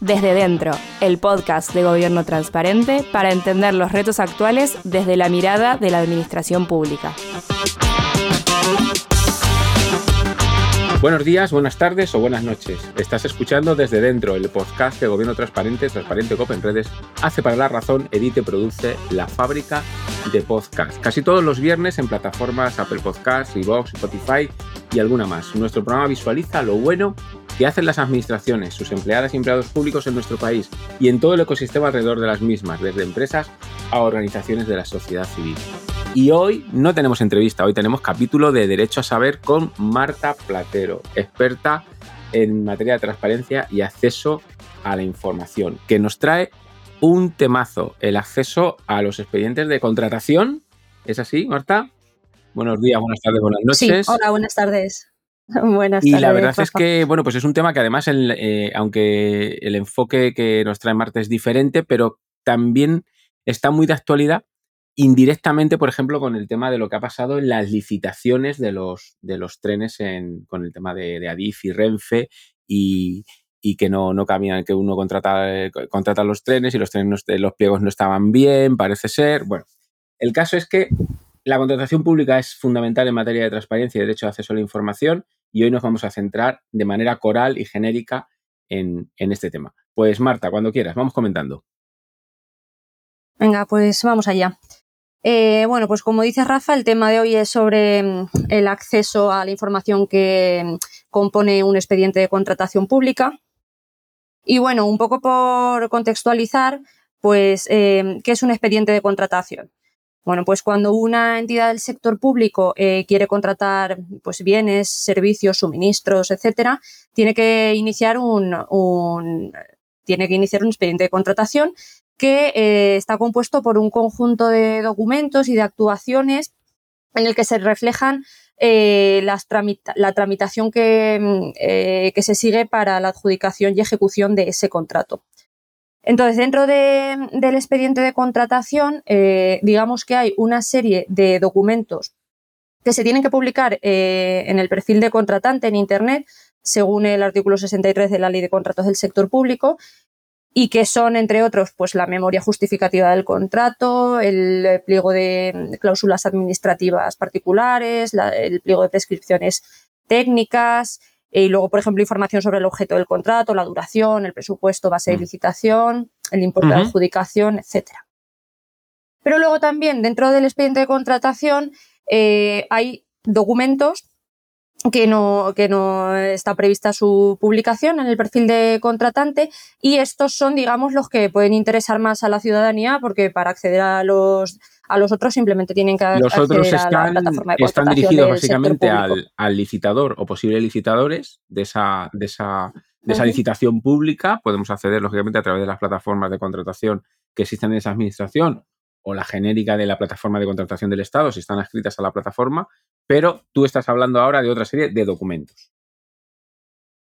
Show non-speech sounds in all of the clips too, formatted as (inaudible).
Desde Dentro, el podcast de Gobierno Transparente para entender los retos actuales desde la mirada de la administración pública. Buenos días, buenas tardes o buenas noches. Estás escuchando desde dentro el podcast de Gobierno Transparente, Transparente Copen Redes, hace para la razón, edite, produce la fábrica de podcast. Casi todos los viernes en plataformas Apple Podcasts, Evox, Spotify y alguna más. Nuestro programa visualiza lo bueno que hacen las administraciones, sus empleadas y empleados públicos en nuestro país y en todo el ecosistema alrededor de las mismas, desde empresas a organizaciones de la sociedad civil. Y hoy no tenemos entrevista, hoy tenemos capítulo de Derecho a Saber con Marta Platero, experta en materia de transparencia y acceso a la información, que nos trae un temazo, el acceso a los expedientes de contratación. ¿Es así, Marta? Buenos días, buenas tardes, buenas noches. Sí, hola, buenas tardes. (laughs) Buenas y tardes. la verdad es que, bueno, pues es un tema que además, el, eh, aunque el enfoque que nos trae Marta es diferente, pero también está muy de actualidad indirectamente, por ejemplo, con el tema de lo que ha pasado en las licitaciones de los, de los trenes en, con el tema de, de Adif y Renfe y, y que no, no caminan, que uno contrata, eh, contrata los trenes y los trenes, no, los pliegos no estaban bien, parece ser. Bueno, el caso es que la contratación pública es fundamental en materia de transparencia y derecho de acceso a la información y hoy nos vamos a centrar de manera coral y genérica en, este tema. Pues Marta, cuando quieras, vamos comentando. Venga, pues vamos allá. Eh, bueno, pues como dice Rafa, el tema de hoy es sobre mm, el acceso a la información que mm, compone un expediente de contratación pública. Y bueno, un poco por contextualizar, pues, eh, ¿qué es un expediente de contratación? Bueno, pues cuando una entidad del sector público eh, quiere contratar pues, bienes, servicios, suministros, etcétera, tiene que iniciar un, tiene que iniciar un expediente de contratación que eh, está compuesto por un conjunto de documentos y de actuaciones en el que se reflejan eh, las la tramitación que, eh, que, se sigue para la adjudicación y ejecución de ese contrato. Entonces, dentro de, del expediente de contratación, eh, digamos que hay una serie de documentos que se tienen que publicar eh, en el perfil de contratante en Internet, según el artículo 63 de la Ley de Contratos del Sector Público, y que son, entre otros, pues la memoria justificativa del contrato, el pliego de cláusulas administrativas particulares, la, el pliego de prescripciones técnicas, y luego, por ejemplo, información sobre el objeto del contrato, la duración, el presupuesto base de licitación, el importe uh -huh. de adjudicación, etcétera. Pero luego también, dentro del expediente de contratación, eh, hay documentos que no, que no está prevista su publicación en el perfil de contratante y estos son, digamos, los que pueden interesar más a la ciudadanía porque para acceder a los a los otros simplemente tienen que los otros están, a la plataforma de están dirigidos básicamente al, al, licitador o posibles licitadores de esa, de esa, de esa uh -huh. licitación pública. Podemos acceder, lógicamente, a través de las plataformas de contratación que existen en esa administración o la genérica de la plataforma de contratación del Estado, si están adscritas a la plataforma, pero tú estás hablando ahora de otra serie de documentos.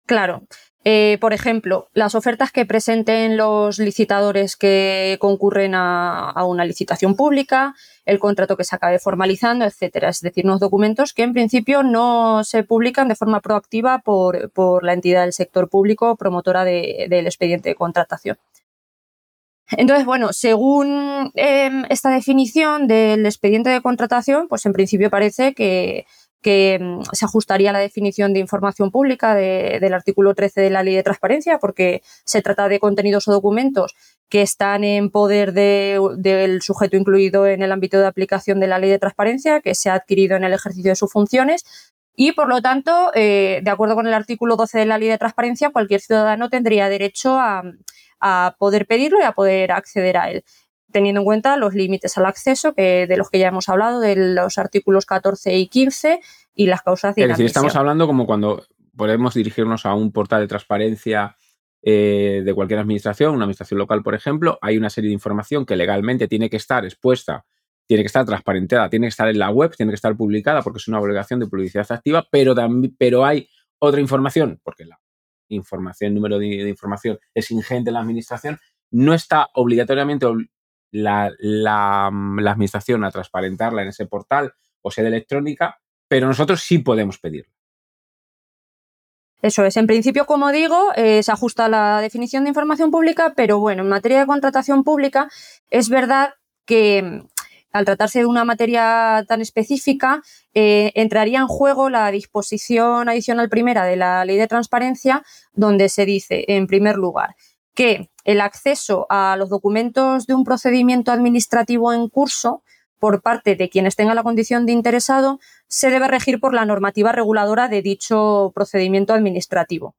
Claro. Eh, por ejemplo, las ofertas que presenten los licitadores que concurren a, una licitación pública, el contrato que se acabe formalizando, etcétera. Es decir, unos documentos que en principio no se publican de forma proactiva por, por la entidad del sector público promotora de, del expediente de contratación. Entonces, bueno, según eh, esta definición del expediente de contratación, pues en principio parece que, que mm, se ajustaría a la definición de información pública de, del artículo 13 de la Ley de Transparencia, porque se trata de contenidos o documentos que están en poder de, del sujeto incluido en el ámbito de aplicación de la Ley de Transparencia, que se ha adquirido en el ejercicio de sus funciones. Y, por lo tanto, eh, de acuerdo con el artículo 12 de la Ley de Transparencia, cualquier ciudadano tendría derecho a, a poder pedirlo y a poder acceder a él. Teniendo en cuenta los límites al acceso, que de los que ya hemos hablado, de los artículos 14 y 15 y las causas de Es decir, estamos hablando como cuando podemos dirigirnos a un portal de transparencia eh, de cualquier administración, una administración local, por ejemplo, hay una serie de información que legalmente tiene que estar expuesta, tiene que estar transparentada, tiene que estar en la web, tiene que estar publicada porque es una obligación de publicidad activa, pero, también, pero hay otra información, porque la información, el número de, de información es ingente en la administración, no está obligatoriamente la, la, mm, la, administración a transparentarla en ese portal o sede electrónica, pero nosotros sí podemos pedirlo. Eso es, en principio, como digo, eh, se ajusta a la definición de información pública, pero bueno, en materia de contratación pública es verdad que mm, al tratarse de una materia tan específica, eh, entraría en juego la disposición adicional primera de la ley de transparencia, donde se dice, en primer lugar, que el acceso a los documentos de un procedimiento administrativo en curso por parte de quienes tengan la condición de interesado se debe regir por la normativa reguladora de dicho procedimiento administrativo.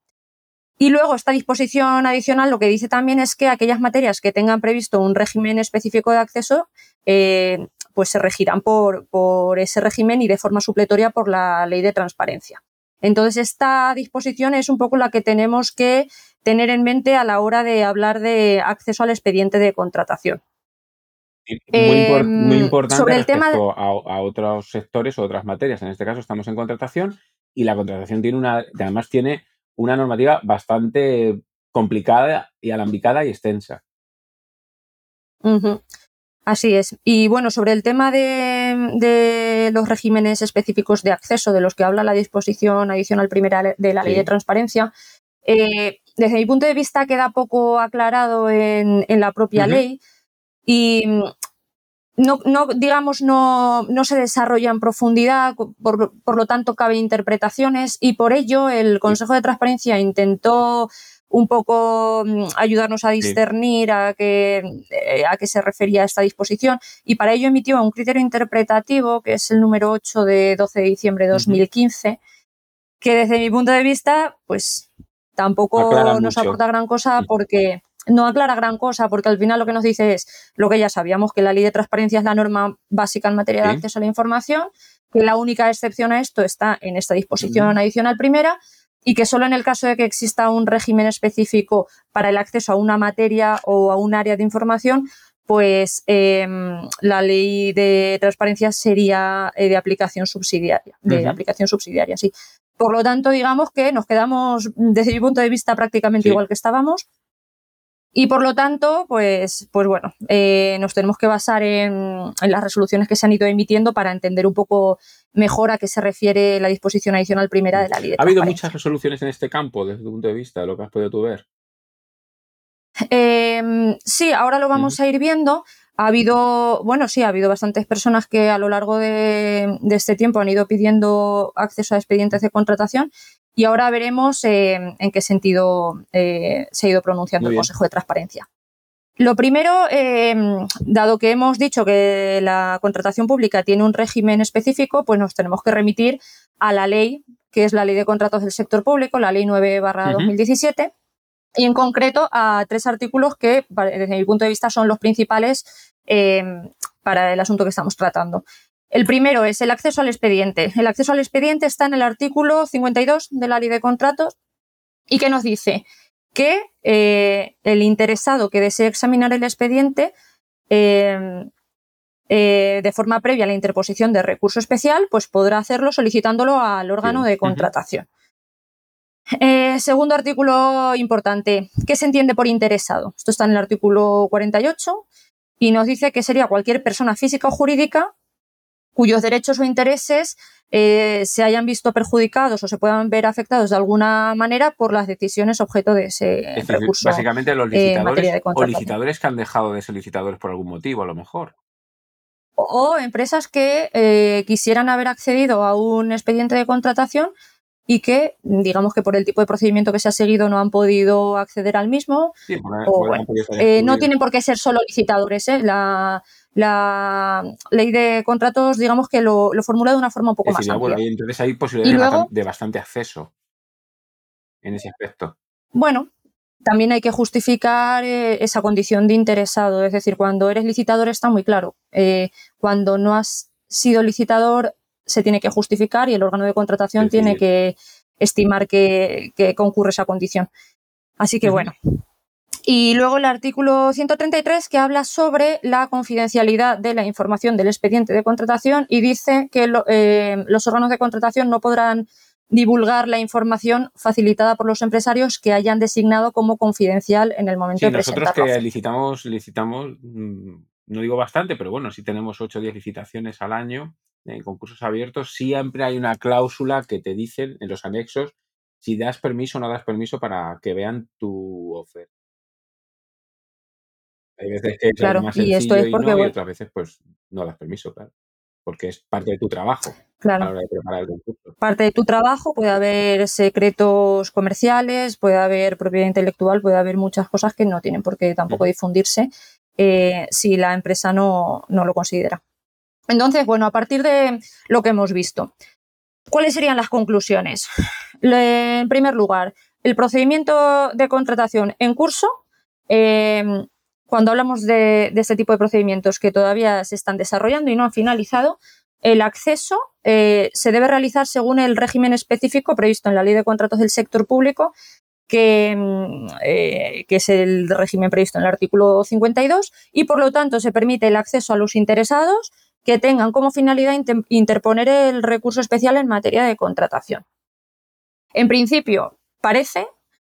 Y luego esta disposición adicional lo que dice también es que aquellas materias que tengan previsto un régimen específico de acceso eh, pues se regirán por, por ese régimen y de forma supletoria por la ley de transparencia. Entonces, esta disposición es un poco la que tenemos que tener en mente a la hora de hablar de acceso al expediente de contratación. Muy, eh, muy importante sobre el tema de... a, a, otros sectores o otras materias. En este caso estamos en contratación y la contratación tiene una, además tiene una normativa bastante complicada y alambicada y extensa. Uh -huh. Así es. Y bueno, sobre el tema de, de, los regímenes específicos de acceso de los que habla la disposición adicional primera de la ley de transparencia, eh, desde mi punto de vista queda poco aclarado en, en la propia uh -huh. ley y no, no digamos, no, no, se desarrolla en profundidad, por, por, lo tanto cabe interpretaciones y por ello el Consejo de Transparencia intentó un poco mm, ayudarnos a discernir sí. a, qué, eh, a qué se refería esta disposición y para ello emitió un criterio interpretativo que es el número 8 de 12 de diciembre de 2015 uh -huh. que desde mi punto de vista pues tampoco Aclara nos mucho. aporta gran cosa porque no aclara gran cosa porque al final lo que nos dice es lo que ya sabíamos, que la ley de transparencia es la norma básica en materia de acceso a la información, que la única excepción a esto está en esta disposición adicional primera y que solo en el caso de que exista un régimen específico para el acceso a una materia o a un área de información, pues eh, la ley de transparencia sería eh, de aplicación subsidiaria, de uh -huh. aplicación subsidiaria, sí. Por lo tanto, digamos que nos quedamos, desde mi punto de vista, prácticamente sí. igual que estábamos. Y por lo tanto, pues, pues bueno, eh, nos tenemos que basar en, en, las resoluciones que se han ido emitiendo para entender un poco mejor a qué se refiere la disposición adicional primera de la ley. De ¿Ha habido muchas resoluciones en este campo desde tu punto de vista, de lo que has podido tú ver? Eh, sí, ahora lo vamos uh -huh. a ir viendo. Ha habido, bueno, sí, ha habido bastantes personas que a lo largo de, de este tiempo han ido pidiendo acceso a expedientes de contratación y ahora veremos eh, en qué sentido eh, se ha ido pronunciando el Consejo de Transparencia. Lo primero, eh, dado que hemos dicho que la contratación pública tiene un régimen específico, pues nos tenemos que remitir a la ley, que es la Ley de Contratos del Sector Público, la Ley 9 barra 2017, uh -huh. y en concreto a tres artículos que, desde mi punto de vista, son los principales eh, para el asunto que estamos tratando. El primero es el acceso al expediente. El acceso al expediente está en el artículo 52 de la ley de contratos y que nos dice que eh, el interesado que desee examinar el expediente eh, eh, de forma previa a la interposición de recurso especial, pues podrá hacerlo solicitándolo al órgano de contratación. Eh, segundo artículo importante, ¿qué se entiende por interesado? Esto está en el artículo 48 y nos dice que sería cualquier persona física o jurídica cuyos derechos o intereses eh, se hayan visto perjudicados o se puedan ver afectados de alguna manera por las decisiones objeto de ese es decir, recurso. Básicamente los licitadores eh, o licitadores que han dejado de ser licitadores por algún motivo, a lo mejor. O, o empresas que eh, quisieran haber accedido a un expediente de contratación y que, digamos que por el tipo de procedimiento que se ha seguido no han podido acceder al mismo. Sí, o, bueno, eh, no tienen por qué ser solo licitadores. ¿eh? La, la ley de contratos, digamos que lo, lo formula de una forma un poco más amplia. Bueno, entonces hay posibilidades luego, de bastante acceso en ese aspecto. Bueno, también hay que justificar eh, esa condición de interesado. Es decir, cuando eres licitador está muy claro. Eh, cuando no has sido licitador se tiene que justificar y el órgano de contratación tiene que estimar que, concurre esa condición. Así que bueno. Y luego el artículo 133 que habla sobre la confidencialidad de la información del expediente de contratación y dice que eh, los órganos de contratación no podrán divulgar la información facilitada por los empresarios que hayan designado como confidencial en el momento de presentarlo. Nosotros que licitamos, licitamos, mm, no digo bastante, pero bueno, si tenemos 8 o 10 licitaciones al año en concursos abiertos, siempre hay una cláusula que te dicen en los anexos si das permiso o no das permiso para que vean tu oferta. Hay veces que es más y esto es porque, y, otras veces pues no das permiso, claro porque es parte de tu trabajo claro. a la hora de preparar el concurso. Parte de tu trabajo, puede haber secretos comerciales, puede haber propiedad intelectual, puede haber muchas cosas que no tienen por qué tampoco difundirse eh, si la empresa no, no lo considera. Entonces, bueno, a partir de lo que hemos visto, ¿cuáles serían las conclusiones? en primer lugar, el procedimiento de contratación en curso eh, cuando hablamos de, este tipo de procedimientos que todavía se están desarrollando y no han finalizado, el acceso eh, se debe realizar según el régimen específico previsto en la Ley de Contratos del Sector Público, que, mm, eh, es el régimen previsto en el artículo 52, y por lo tanto se permite el acceso a los interesados que tengan como finalidad interponer el recurso especial en materia de contratación. En principio, parece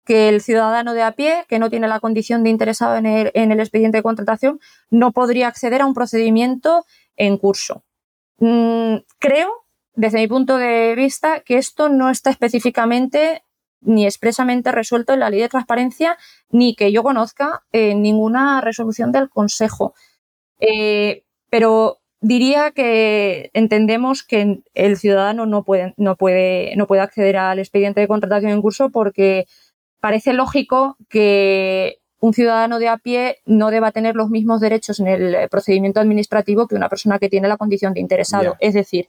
que el ciudadano de a pie, que no tiene la condición de interesado en el, expediente de contratación, no podría acceder a un procedimiento en curso. Mm, creo, desde mi punto de vista, que esto no está específicamente ni expresamente resuelto en la ley de transparencia, ni que yo conozca en ninguna resolución del Consejo. Eh, pero diría que entendemos que el ciudadano no puede acceder al expediente de contratación en curso porque parece lógico que un ciudadano de a pie no deba tener los mismos derechos en el procedimiento administrativo que una persona que tiene la condición de interesado. Es decir,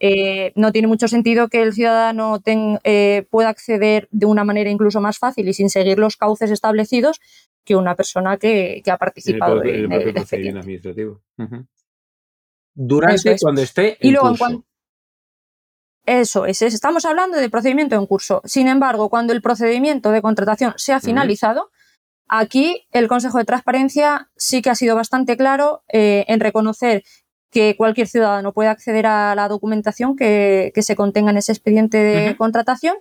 eh, no tiene mucho sentido que el ciudadano eh, pueda acceder de una manera incluso más fácil y sin seguir los cauces establecidos que una persona que, ha participado en el, procedimiento administrativo. Durante cuando esté en y luego, curso. Eso es, estamos hablando de procedimiento en curso. Sin embargo, cuando el procedimiento de contratación se ha finalizado, aquí el Consejo de Transparencia sí que ha sido bastante claro eh, en reconocer que cualquier ciudadano puede acceder a la documentación que, se contenga en ese expediente de contratación.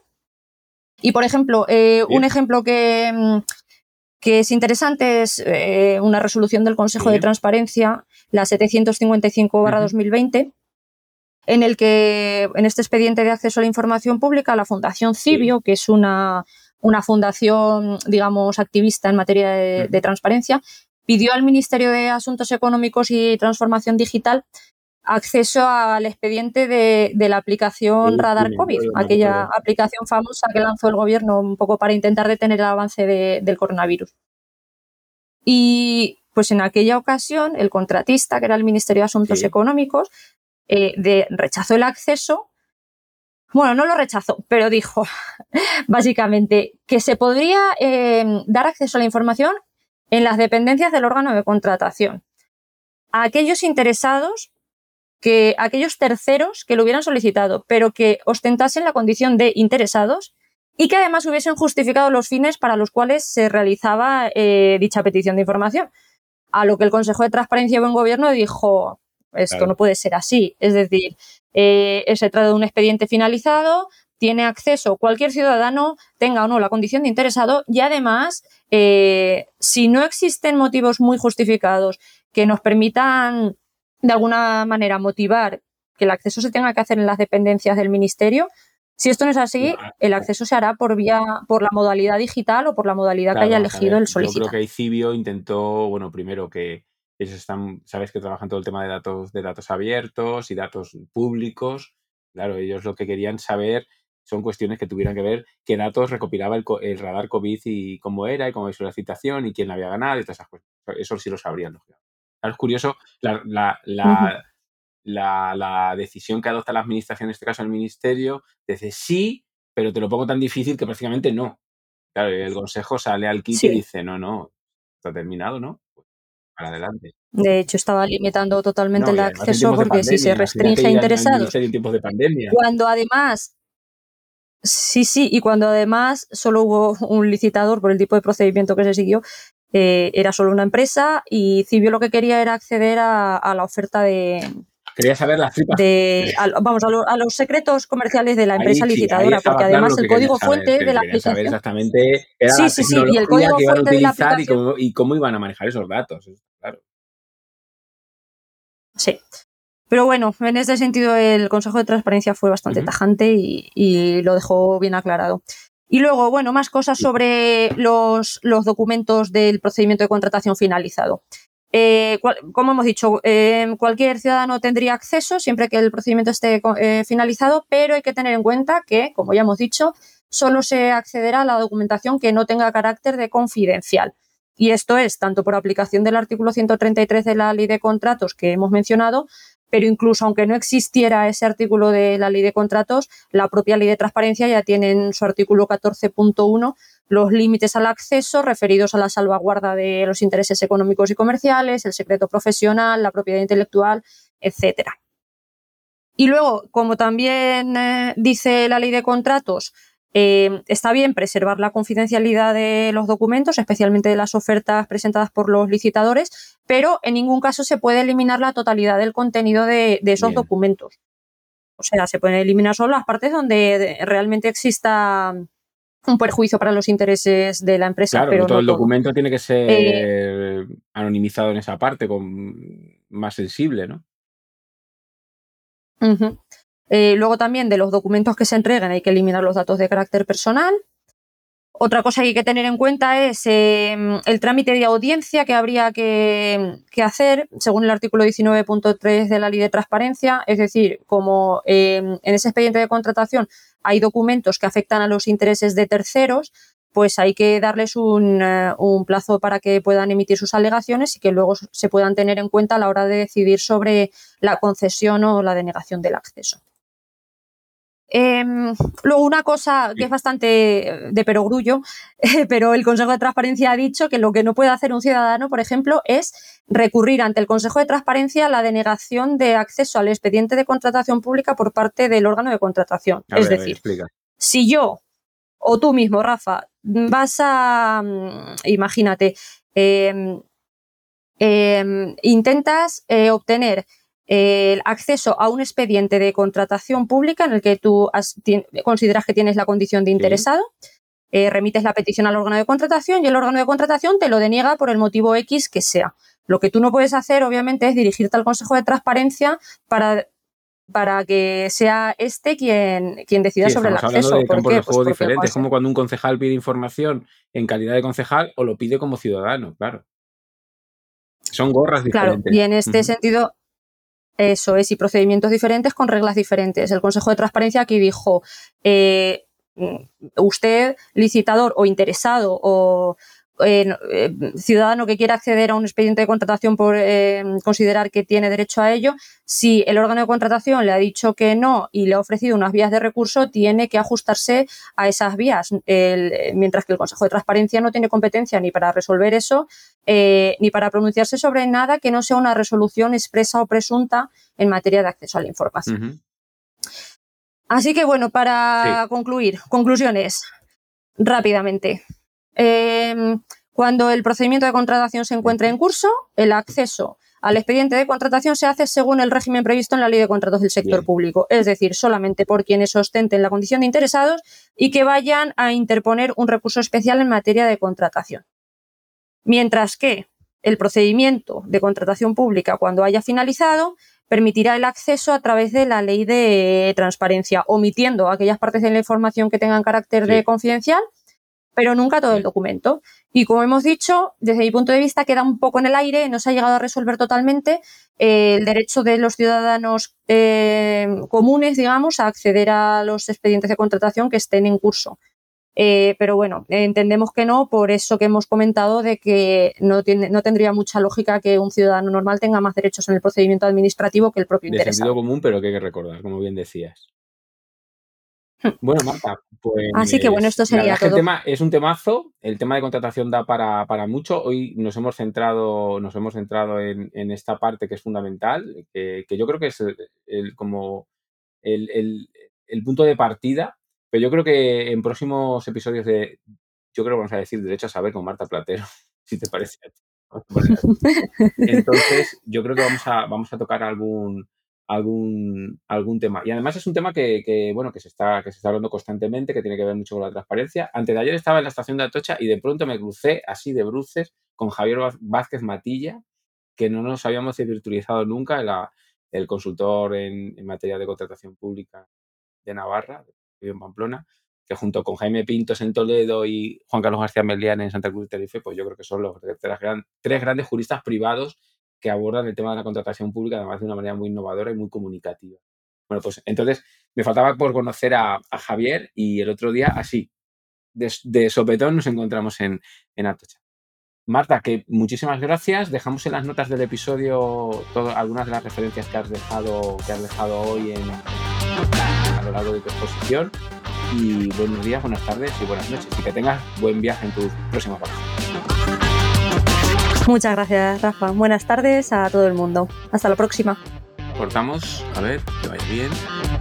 Y, por ejemplo, eh, un ejemplo que, mm, que, es interesante es eh, una resolución del Consejo de Transparencia, la 755-2020, en el que en este expediente de acceso a la información pública la Fundación Cibio, que es una, una, fundación, digamos, activista en materia de, transparencia, pidió al Ministerio de Asuntos Económicos y Transformación Digital acceso al expediente de, la aplicación Radar COVID, aquella aplicación famosa que lanzó el gobierno un poco para intentar detener el avance del coronavirus. Y pues en aquella ocasión el contratista, que era el Ministerio de Asuntos Económicos, eh, de rechazó el acceso. Bueno, no lo rechazó, pero dijo (laughs) básicamente que se podría eh, dar acceso a la información en las dependencias del órgano de contratación. A aquellos interesados, que aquellos terceros que lo hubieran solicitado, pero que ostentasen la condición de interesados y que además hubiesen justificado los fines para los cuales se realizaba eh, dicha petición de información. A lo que el Consejo de Transparencia y Buen Gobierno dijo, esto no puede ser así. Es decir, eh, se trata de un expediente finalizado, tiene acceso cualquier ciudadano, tenga o no la condición de interesado, y además, eh, si no existen motivos muy justificados que nos permitan de alguna manera motivar que el acceso se tenga que hacer en las dependencias del ministerio, si esto no es así, el acceso se hará por vía, por la modalidad digital o por la modalidad que haya elegido el solicitante. Yo creo que Cibio intentó, bueno, primero que ellos están, sabes que trabajan todo el tema de datos, de datos abiertos y datos públicos. Claro, ellos lo que querían saber son cuestiones que tuvieran que ver qué datos recopilaba el, radar COVID y cómo era y cómo hizo la citación y quién la había ganado y todas esas cosas. Eso sí lo sabrían. es curioso la, la, la, decisión que adopta la administración, en este caso el ministerio, dice sí, pero te lo pongo tan difícil que prácticamente no. Claro, el consejo sale al kit Sí. y dice, no, no, está terminado, ¿no? Para adelante. De hecho, estaba limitando totalmente No, el acceso porque si se restringe a interesados, en tiempos de pandemia. cuando además, sí, sí, y cuando además solo hubo un licitador por el tipo de procedimiento que se siguió, eh, era solo una empresa y Cibio lo que quería era acceder a, a la oferta de, Quería saber las tripas. de a- vamos, a, lo- a los secretos comerciales de la empresa ahí licitadora, porque además el código saber, fuente de la querían saber aplicación. exactamente era Sí, la sí, sí, y el código que iban a fuente de la utilizar y aplicación. cómo, y cómo iban a manejar esos datos. Claro. Sí. Pero bueno, en ese sentido el Consejo de Transparencia fue bastante tajante y, y lo dejó bien aclarado. Y luego, bueno, más cosas sobre los, los documentos del procedimiento de contratación finalizado. Eh, como hemos dicho, eh, cualquier ciudadano tendría acceso siempre que el procedimiento esté eh, finalizado, pero hay que tener en cuenta que, como ya hemos dicho, solo se accederá a la documentación que no tenga carácter de confidencial. Y esto es tanto por aplicación del artículo 133 de la Ley de Contratos que hemos mencionado, pero incluso aunque no existiera ese artículo de la Ley de Contratos, la propia Ley de Transparencia ya tiene en su artículo 14.1 los límites al acceso referidos a la salvaguarda de los intereses económicos y comerciales, el secreto profesional, la propiedad intelectual, etcétera. Y luego, como también eh, dice la ley de contratos, eh, está bien preservar la confidencialidad de los documentos, especialmente de las ofertas presentadas por los licitadores, pero en ningún caso se puede eliminar la totalidad del contenido de, de esos Bien. documentos. O sea, se pueden eliminar solo las partes donde de- realmente exista un perjuicio para los intereses de la empresa, Claro, pero todo no el todo. documento tiene que ser Eh, anonimizado en esa parte, con más sensible, ¿no? Eh, luego también de los documentos que se entreguen hay que eliminar los datos de carácter personal. Otra cosa que hay que tener en cuenta es eh, el trámite de audiencia que habría que, hacer según el artículo 19.3 de la Ley de Transparencia. Es decir, como eh, en ese expediente de contratación hay documentos que afectan a los intereses de terceros, pues hay que darles eh, un plazo para que puedan emitir sus alegaciones y que luego se puedan tener en cuenta a la hora de decidir sobre la concesión o la denegación del acceso. Em, luego, una cosa que es bastante de perogrullo, (laughs) pero el Consejo de Transparencia ha dicho que lo que no puede hacer un ciudadano, por ejemplo, es recurrir ante el Consejo de Transparencia a la denegación de acceso al expediente de contratación pública por parte del órgano de contratación. A es ver, a ver, decir, si yo o tú mismo, Rafa, vas a, mm, imagínate, em, em, intentas eh, obtener eh, el acceso a un expediente de contratación pública en el que tú has- consideras que tienes la condición de interesado, eh, remites la petición al órgano de contratación y el órgano de contratación te lo deniega por el motivo X que sea. Lo que tú no puedes hacer, obviamente, es dirigirte al Consejo de Transparencia para, para que sea este quien, quien decida Sí, sobre el acceso. de ¿Por campos de Pues juego diferentes. Es como cuando un concejal pide información en calidad de concejal o lo pide como ciudadano, claro. Son gorras Claro, diferentes. y en este sentido, eso es, y procedimientos diferentes con reglas diferentes. El Consejo de Transparencia aquí dijo, eh, mm, usted, licitador o interesado o eh, eh, ciudadano que quiera acceder a un expediente de contratación por eh, considerar que tiene derecho a ello, si el órgano de contratación le ha dicho que no y le ha ofrecido unas vías de recurso, tiene que ajustarse a esas vías. El- mientras que el Consejo de Transparencia no tiene competencia ni para resolver eso, eh, ni para pronunciarse sobre nada que no sea una resolución expresa o presunta en materia de acceso a la información. Así que bueno, para concluir, conclusiones, rápidamente. Eh, cuando el procedimiento de contratación se encuentre en curso, el acceso al expediente de contratación se hace según el régimen previsto en la Ley de Contratos del Sector Bien. Público, es decir, solamente por quienes ostenten la condición de interesados y que vayan a interponer un recurso especial en materia de contratación. Mientras que el procedimiento de contratación pública, cuando haya finalizado, permitirá el acceso a través de la ley de transparencia, omitiendo aquellas partes de la información que tengan carácter Sí. de confidencial, pero nunca todo el documento. Y como hemos dicho, desde mi punto de vista queda un poco en el aire, no se ha llegado a resolver totalmente eh, el derecho de los ciudadanos eh, comunes, digamos, a acceder a los expedientes de contratación que estén en curso. Eh, pero bueno, entendemos que no, por eso que hemos comentado de que no, tiene, no tendría mucha lógica que un ciudadano normal tenga más derechos en el procedimiento administrativo que el propio De interesado. sentido común, pero que hay que recordar, como bien decías. Bueno, Marta, pues. Así que bueno, esto la sería verdad es que el todo. tema es un temazo. El tema de contratación da para, para mucho. Hoy nos hemos centrado, nos hemos centrado en, en esta parte que es fundamental, que, que yo creo que es el, el- como el, el- el punto de partida. Pero yo creo que en próximos episodios de. Yo creo que vamos a decir derecho a saber con Marta Platero, (laughs) si te parece. (laughs) Entonces, yo creo que vamos a, vamos a tocar algún, algún, algún tema. Y además es un tema que, que, bueno, que se, está, que se está hablando constantemente, que tiene que ver mucho con la transparencia. Antes de ayer estaba en la estación de Atocha y de pronto me crucé así de bruces con Javier Vázquez Matilla, que no nos habíamos virtualizado nunca, la- el consultor en, en materia de contratación pública de Navarra, en Pamplona, que junto con Jaime Pintos en Toledo y Juan Carlos García Melián en Santa Cruz de Tenerife, pues yo creo que son los tres, gran- tres grandes juristas privados que abordan el tema de la contratación pública, además de una manera muy innovadora y muy comunicativa. Bueno, pues entonces me faltaba por conocer a, a Javier y el otro día, así, de, de sopetón, nos encontramos en, en Atocha. Marta, que muchísimas gracias. Dejamos en las notas del episodio todo- algunas de las referencias que has dejado, que has dejado hoy en, a lo largo de tu exposición. Y buenos días, buenas tardes y buenas noches. Y que tengas buen viaje en tus próximas vacaciones. (laughs) Muchas gracias, Rafa. Buenas tardes a todo el mundo. Hasta la próxima. Cortamos, a ver, que vaya bien.